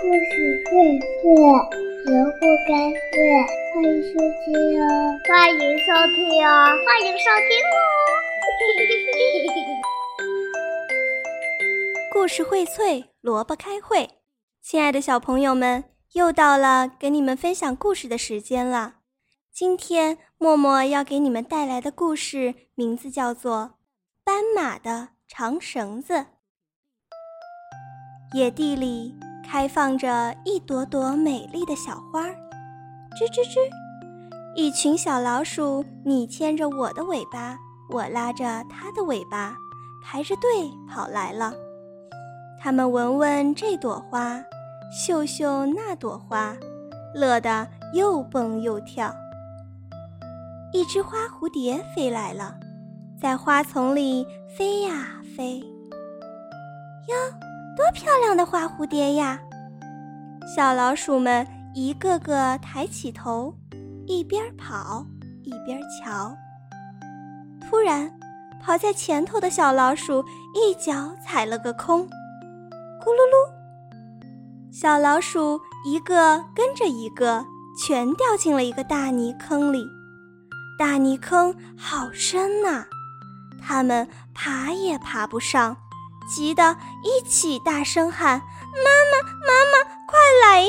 故事会睡，萝卜该睡，欢迎收听哦！欢迎收听哦！欢迎收听哦！故事荟萃，萝卜开会。亲爱的小朋友们，又到了给你们分享故事的时间了。今天默默要给你们带来的故事名字叫做《斑马的长绳子》。野地里开放着一朵朵美丽的小花儿，吱吱吱，一群小老鼠，你牵着我的尾巴，我拉着它的尾巴，排着队跑来了。它们闻闻这朵花，嗅嗅那朵花，乐得又蹦又跳。一只花蝴蝶飞来了，在花丛里飞呀飞，漂亮的花蝴蝶呀！小老鼠们一个个抬起头，一边跑一边瞧。突然，跑在前头的小老鼠一脚踩了个空，咕噜噜，小老鼠一个跟着一个，全掉进了一个大泥坑里。大泥坑好深呐，它们爬也爬不上。急得一起大声喊：“妈妈，妈妈，快来呀！”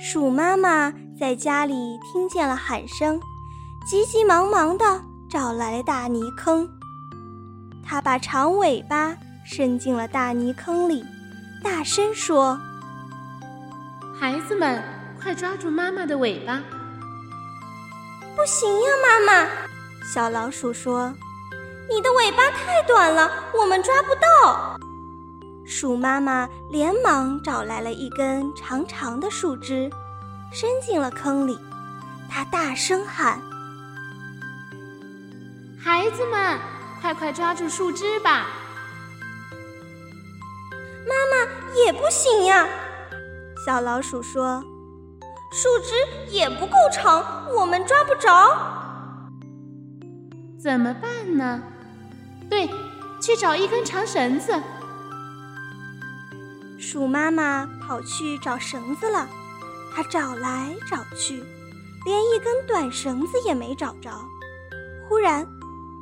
鼠妈妈在家里听见了喊声，急急忙忙地找来了大泥坑。它把长尾巴伸进了大泥坑里，大声说：“孩子们，快抓住妈妈的尾巴！”“不行呀，妈妈！”小老鼠说。你的尾巴太短了，我们抓不到。鼠妈妈连忙找来了一根长长的树枝，伸进了坑里。她大声喊：“孩子们，快快抓住树枝吧！”妈妈也不行呀，小老鼠说：“树枝也不够长，我们抓不着。”怎么办呢？对，去找一根长绳子。鼠妈妈跑去找绳子了，它找来找去，连一根短绳子也没找着。忽然，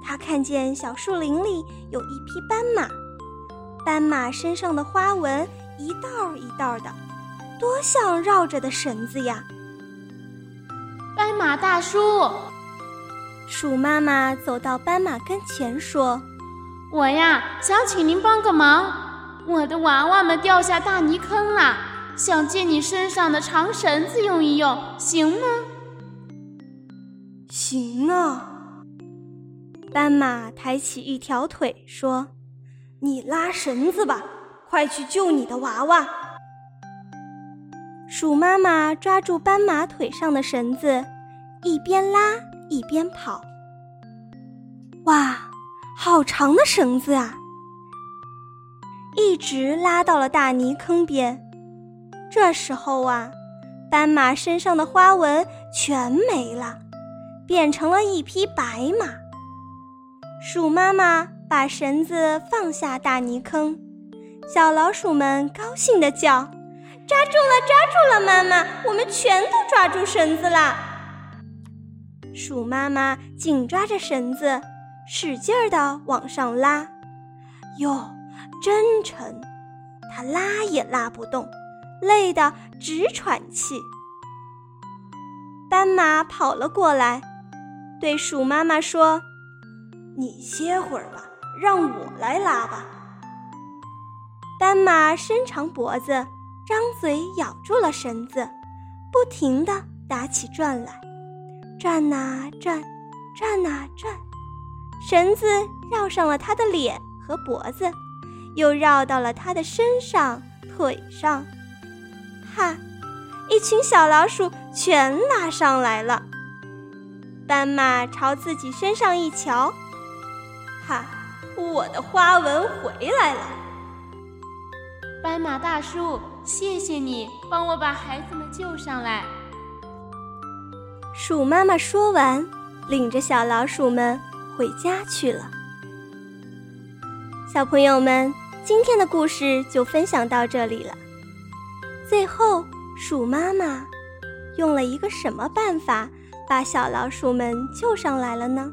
它看见小树林里有一匹斑马，斑马身上的花纹一道一道的，多像绕着的绳子呀！斑马大叔，鼠妈妈走到斑马跟前说。我呀，想请您帮个忙，我的娃娃们掉下大泥坑了，想借你身上的长绳子用一用，行吗？行啊。斑马抬起一条腿说：“你拉绳子吧，快去救你的娃娃。”鼠妈妈抓住斑马腿上的绳子，一边拉一边跑。哇！好长的绳子啊！一直拉到了大泥坑边。这时候啊，斑马身上的花纹全没了，变成了一匹白马。鼠妈妈把绳子放下大泥坑，小老鼠们高兴地叫：“抓住了，抓住了！妈妈，我们全都抓住绳子了。”鼠妈妈紧抓着绳子。使劲儿地往上拉，哟，真沉！它拉也拉不动，累得直喘气。斑马跑了过来，对鼠妈妈说：“你歇会儿吧，让我来拉吧。”斑马伸长脖子，张嘴咬住了绳子，不停地打起转来，转呐转，转呐转。绳子绕上了他的脸和脖子，又绕到了他的身上、腿上。哈，一群小老鼠全拉上来了。斑马朝自己身上一瞧，哈，我的花纹回来了。斑马大叔，谢谢你帮我把孩子们救上来。鼠妈妈说完，领着小老鼠们。回家去了，小朋友们，今天的故事就分享到这里了。最后，鼠妈妈用了一个什么办法把小老鼠们救上来了呢？